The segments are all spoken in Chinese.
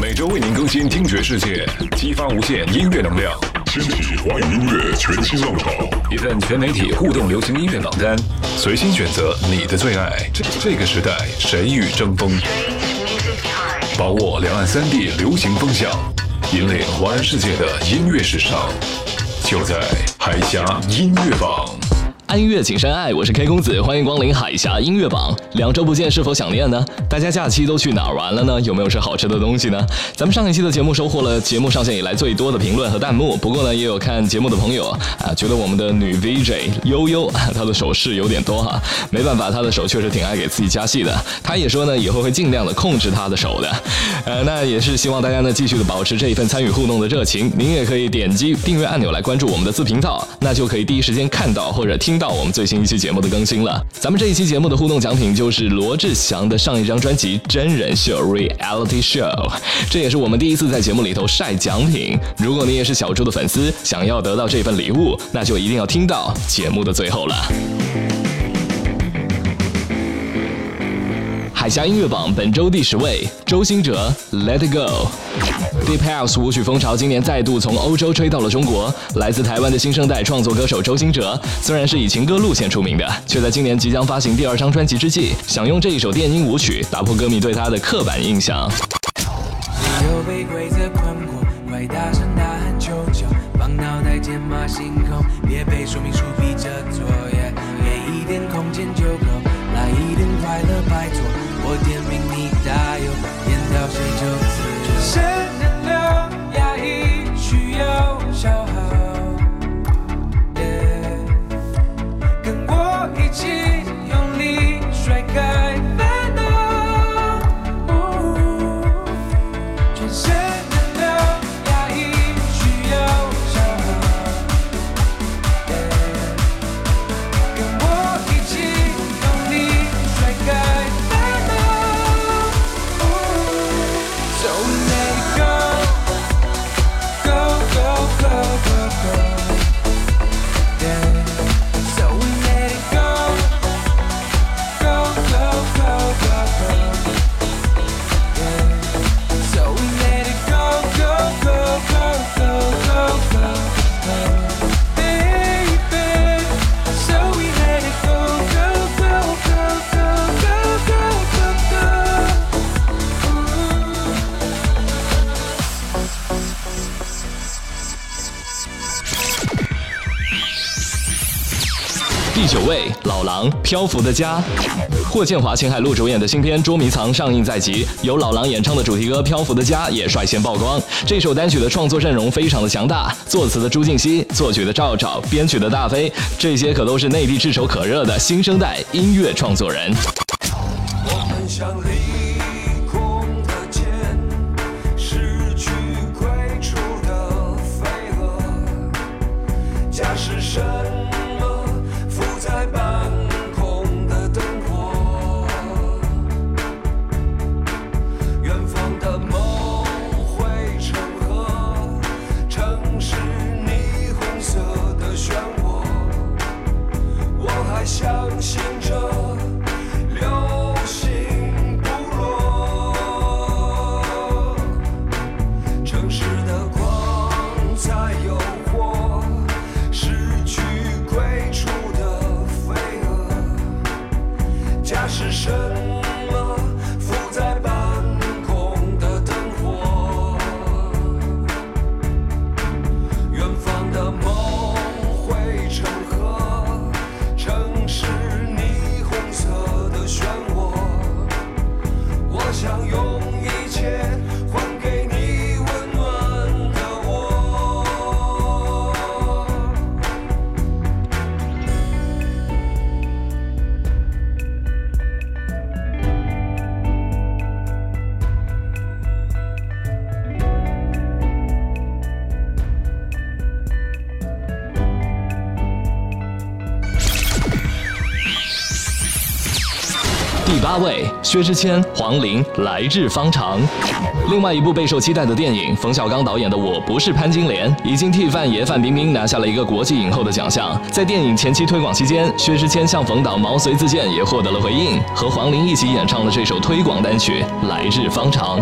每周为您更新听觉世界，激发无限音乐能量，掀起华语音乐全新浪潮。一份全媒体互动流行音乐榜单，随心选择你的最爱。这个时代，谁与争锋？把握两岸三地流行风向，引领华人世界的音乐时尚，就在海峡音乐榜。爱音乐，请深爱。我是 K 公子，欢迎光临海峡音乐榜。两周不见，是否想念呢？大家假期都去哪儿玩了呢？有没有吃好吃的东西呢？咱们上一期的节目收获了节目上线以来最多的评论和弹幕。不过呢，也有看节目的朋友啊，觉得我们的女 VJ 悠悠她的手势有点多哈。没办法，她的手确实挺爱给自己加戏的。她也说呢，以后会尽量的控制她的手的。呃，那也是希望大家呢继续的保持这一份参与互动的热情。您也可以点击订阅按钮来关注我们的自频道，那就可以第一时间看到或者听。到我们最新一期节目的更新了，咱们这一期节目的互动奖品就是罗志祥的上一张专辑《真人秀 Reality Show》，这也是我们第一次在节目里头晒奖品。如果你也是小猪的粉丝，想要得到这份礼物，那就一定要听到节目的最后了。海峡音乐榜本周第十位，周兴哲《Let It Go》。Deep House 舞曲风潮今年再度从欧洲吹到了中国。来自台湾的新生代创作歌手周兴哲，虽然是以情歌路线出名的，却在今年即将发行第二张专辑之际，想用这一首电音舞曲打破歌迷对他的刻板印象。被规则困惑，快大声呐喊求救，放脑袋天马行空，别被说明书逼着做，给一点空间就够，来一点快乐拜托。我点名你答应，点到谁就自由。全能量压抑需要消耗。狼《漂浮的家》，霍建华、秦海璐主演的新片《捉迷藏》上映在即，由老狼演唱的主题歌《漂浮的家》也率先曝光。这首单曲的创作阵容非常的强大，作词的朱婧汐，作曲的赵照，编曲的大飞，这些可都是内地炙手可热的新生代音乐创作人。我很想你八位，薛之谦、黄龄，《来日方长》。另外一部备受期待的电影，冯小刚导演的《我不是潘金莲》，已经替范爷范冰冰拿下了一个国际影后的奖项。在电影前期推广期间，薛之谦向冯导毛遂自荐，也获得了回应，和黄龄一起演唱了这首推广单曲《来日方长》。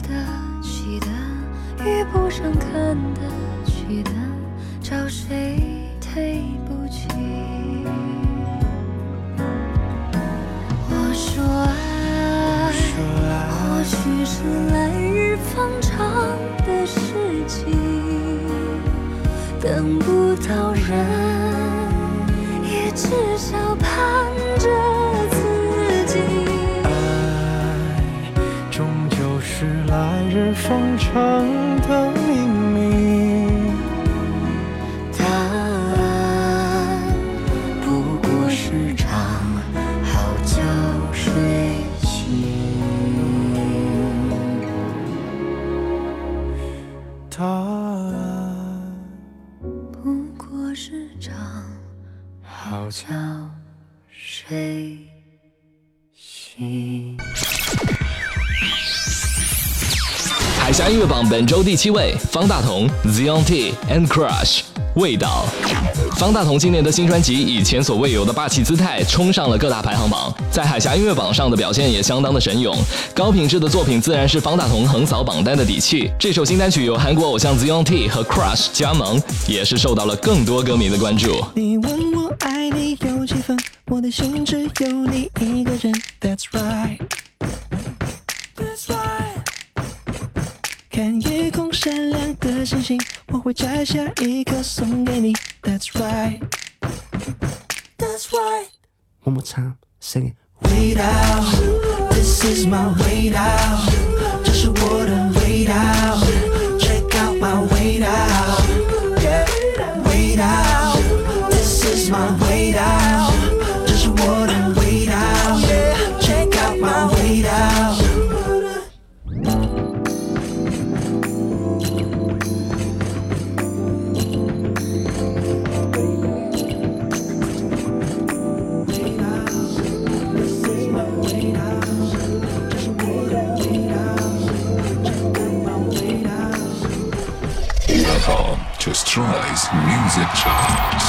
得起的，遇不上看得起的，找谁对不起？我说爱，或许是来日方长的事情，等不到人，也至少盼风长本周第七位，方大同、Zion T and Crush，味道。方大同今年的新专辑以前所未有的霸气姿态冲上了各大排行榜，在海峡音乐榜上的表现也相当的神勇。高品质的作品自然是方大同横扫榜单的底气。这首新单曲由韩国偶像 Zion T 和 Crush 加盟，也是受到了更多歌迷的关注。你问我爱你有几分，我的心只有你一个人。That's right. 夜空闪亮的星星，我会摘下一颗送给你。That's right. That's right. One more time, sing it. 味道，This is my 味道，这是我的味道。Check out my 味道，yeah, 味道，This is my 味道，这是我 prize music charts.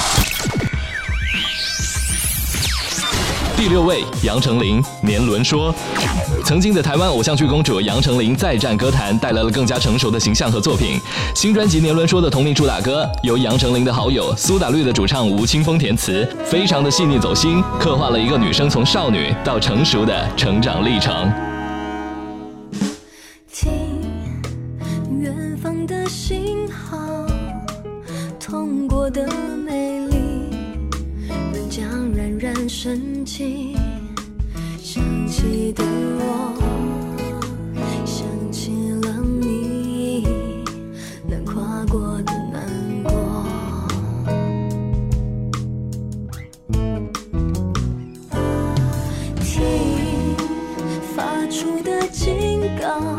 第六位，杨丞琳，年轮说。曾经的台湾偶像剧公主杨丞琳再战歌坛，带来了更加成熟的形象和作品。新专辑《年轮说》的同名主打歌，由杨丞琳的好友苏打绿的主唱吴青峰填词，非常的细腻走心，刻画了一个女生从少女到成熟的成长历程。的美丽，仍将冉冉升起。想起的我，想起了你，难跨过的难过。听发出的警告，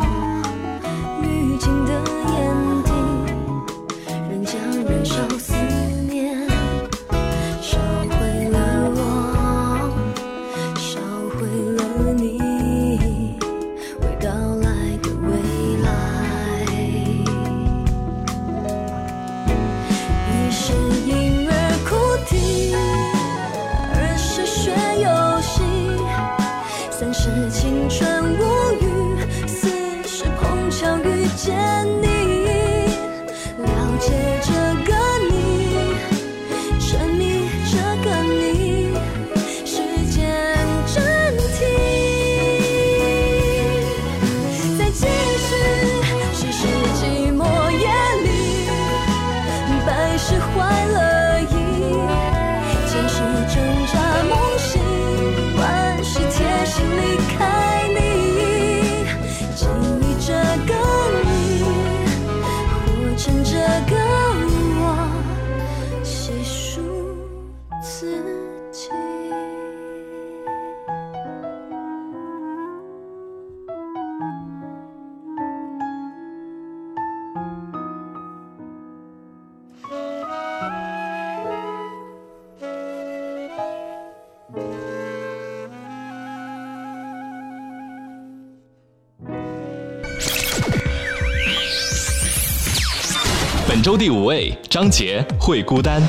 周第五位，张杰《会孤单》。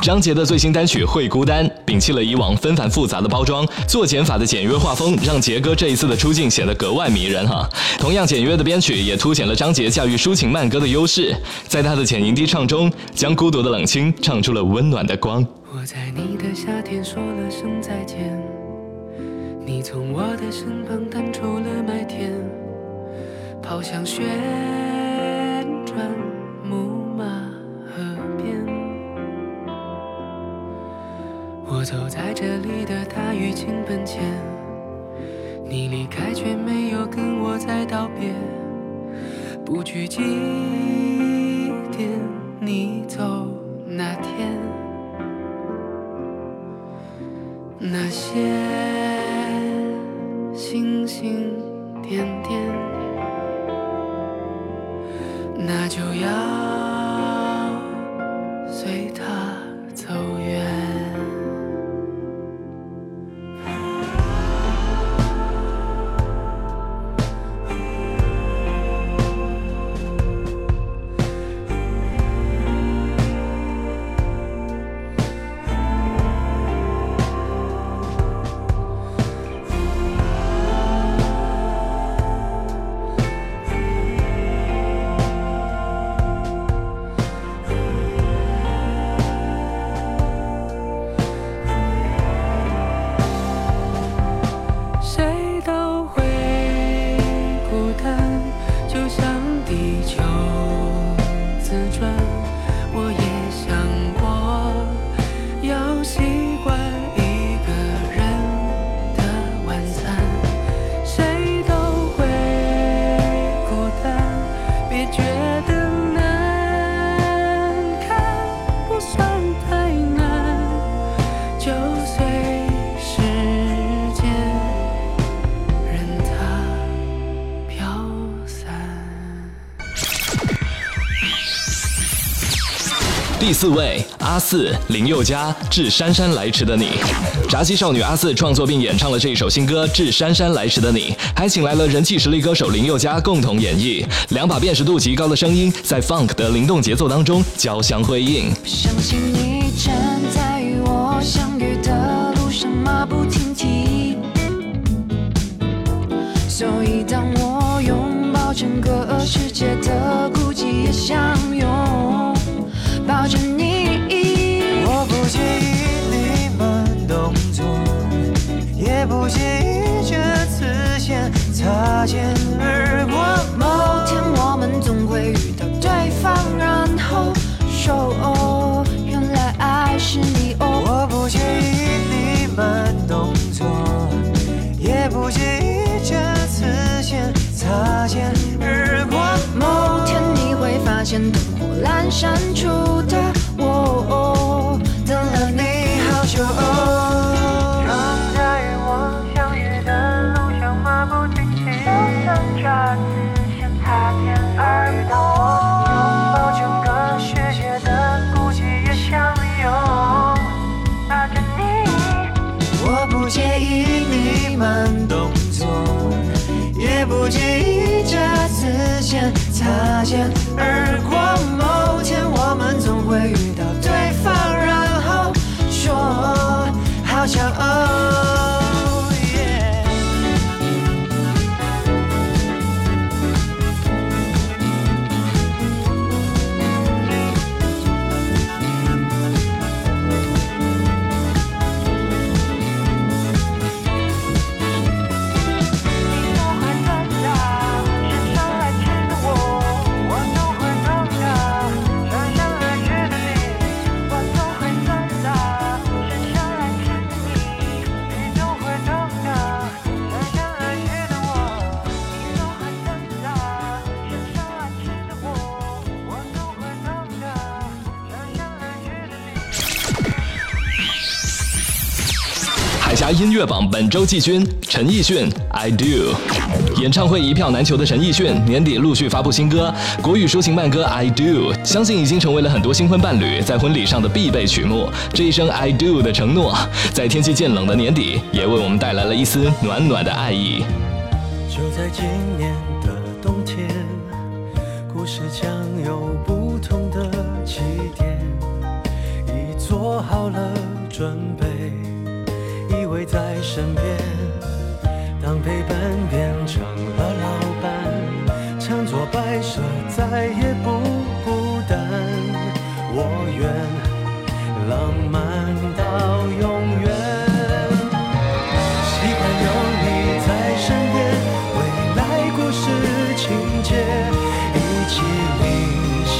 张杰的最新单曲《会孤单》摒弃了以往纷繁复杂的包装，做减法的简约画风，让杰哥这一次的出镜显得格外迷人哈。同样简约的编曲也凸显了张杰驾驭抒情慢歌的优势，在他的浅吟低唱中，将孤独的冷清唱出了温暖的光。我在你的夏天说了声再见，你从我的身旁弹出了麦田，跑向旋转我走在这里的大雨倾盆前，你离开却没有跟我再道别，不去祭奠你走那天。那些星星点点，那就要就像四位，阿四林宥嘉《致姗姗来迟的你》。炸鸡少女阿四创作并演唱了这一首新歌《致姗姗来迟的你》，还请来了人气实力歌手林宥嘉共同演绎，两把辨识度极高的声音在 funk 的灵动节奏当中交相辉映。相信你站在与我相遇的路上，马不停蹄。所以当我拥抱整个世界的孤寂，也相拥抱着不介意这次先擦肩而过。某天我们总会遇到对方，然后说哦，原来爱是你哦。我不介意你慢动作，也不介意这次先擦肩而过。某天你会发现灯火阑珊处介意你慢动作，也不介意这次先擦肩而过。某天我们总会遇到对方，然后说好想哦。音乐榜本周季军陈奕迅《I Do》。演唱会一票难求的陈奕迅，年底陆续发布新歌，国语抒情慢歌《I Do》，相信已经成为了很多新婚伴侣在婚礼上的必备曲目。这一声 I Do 的承诺，在天气渐冷的年底，也为我们带来了一丝暖暖的爱意。就在今年的冬天，故事将有不同的起点，已做好了准备，依偎在身边。当陪伴变成了老伴，常作摆设，再也不孤单。我愿浪漫到永远。喜欢有你在身边，未来故事情节一起领衔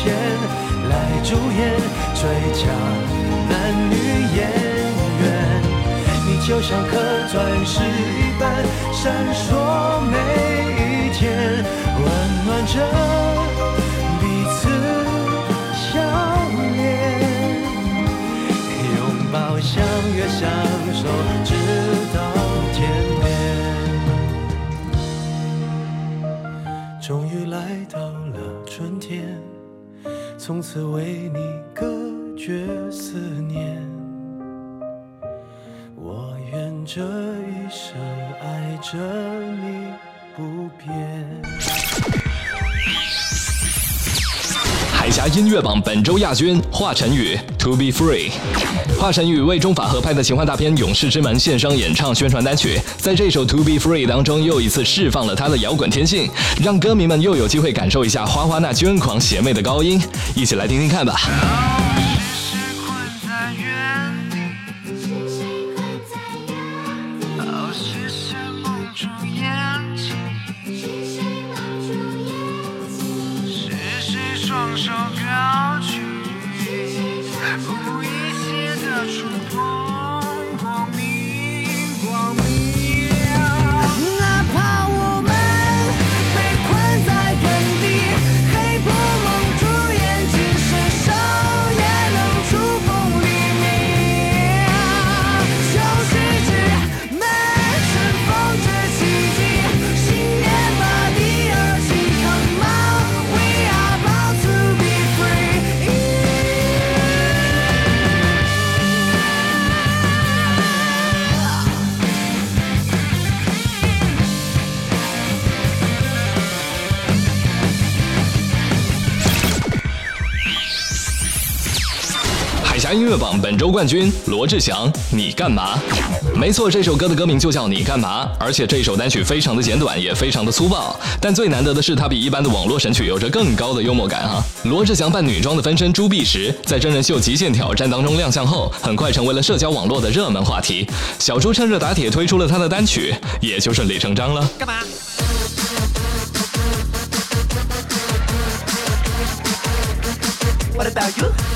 来主演最佳就像颗钻石一般闪烁每一天，温暖着彼此笑脸。拥抱、相约、相守，直到天边。终于来到了春天，从此为你隔绝思念。着你不变。海峡音乐榜本周亚军华晨宇《To Be Free》。华晨宇为中法合拍的奇幻大片《勇士之门》献声演唱宣传单曲，在这首《To Be Free》当中又一次释放了他的摇滚天性，让歌迷们又有机会感受一下花花那捐狂邪魅的高音，一起来听听看吧。海峡音乐榜本周冠军罗志祥，你干嘛？没错，这首歌的歌名就叫你干嘛，而且这首单曲非常的简短，也非常的粗暴。但最难得的是，它比一般的网络神曲有着更高的幽默感哈。罗志祥扮女装的分身朱碧石，在真人秀《极限挑战》当中亮相后，很快成为了社交网络的热门话题。小猪趁热打铁推出了他的单曲，也就顺理成章了。干嘛？What about you?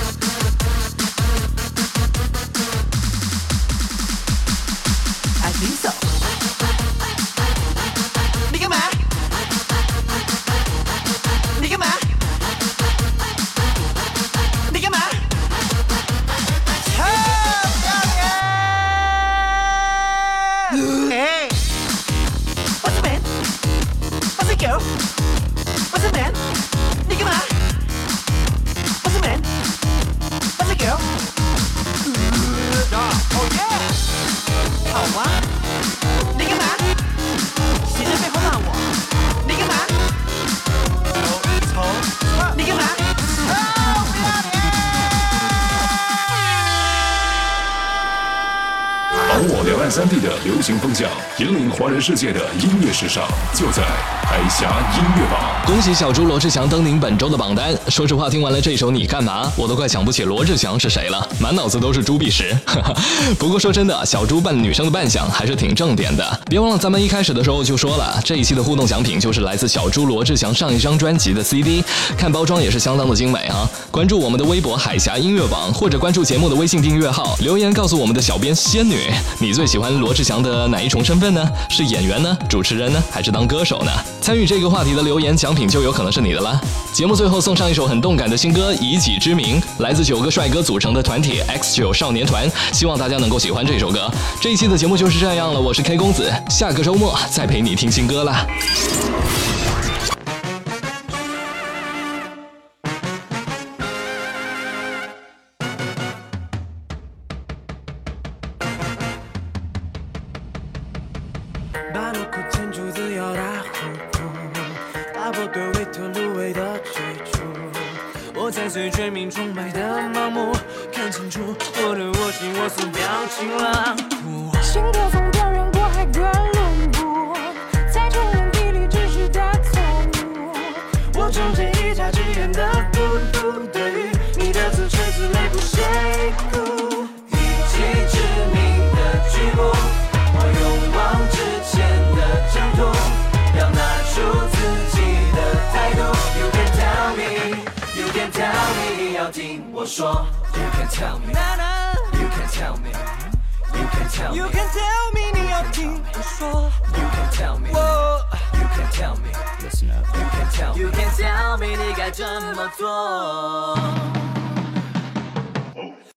握两岸三地的流行风向，引领华人世界的音乐时尚，就在海峡音乐榜。恭喜小猪罗志祥登临本周的榜单。说实话，听完了这首《你干嘛》，我都快想不起罗志祥是谁了，满脑子都是朱碧石。不过说真的，小猪扮女生的扮相还是挺正点的。别忘了，咱们一开始的时候就说了，这一期的互动奖品就是来自小猪罗志祥上一张专辑的 CD，看包装也是相当的精美啊。关注我们的微博“海峡音乐榜”，或者关注节目的微信订阅号，留言告诉我们的小编仙女，你最喜欢罗志祥的哪一重身份呢？是演员呢？主持人呢？还是当歌手呢？参与这个话题的留言，奖品就有可能是你的啦。节目最后送上一首很动感的新歌《以己之名》，来自九个帅哥组成的团体 X 九少年团，希望大家能够喜欢这首歌。这一期的节目就是这样了，我是 K 公子，下个周末再陪你听新歌啦。You can tell me，You can tell me，You can tell me，You can tell me，你要听我说，You can tell me，You can tell me，You can tell me，你该怎么做？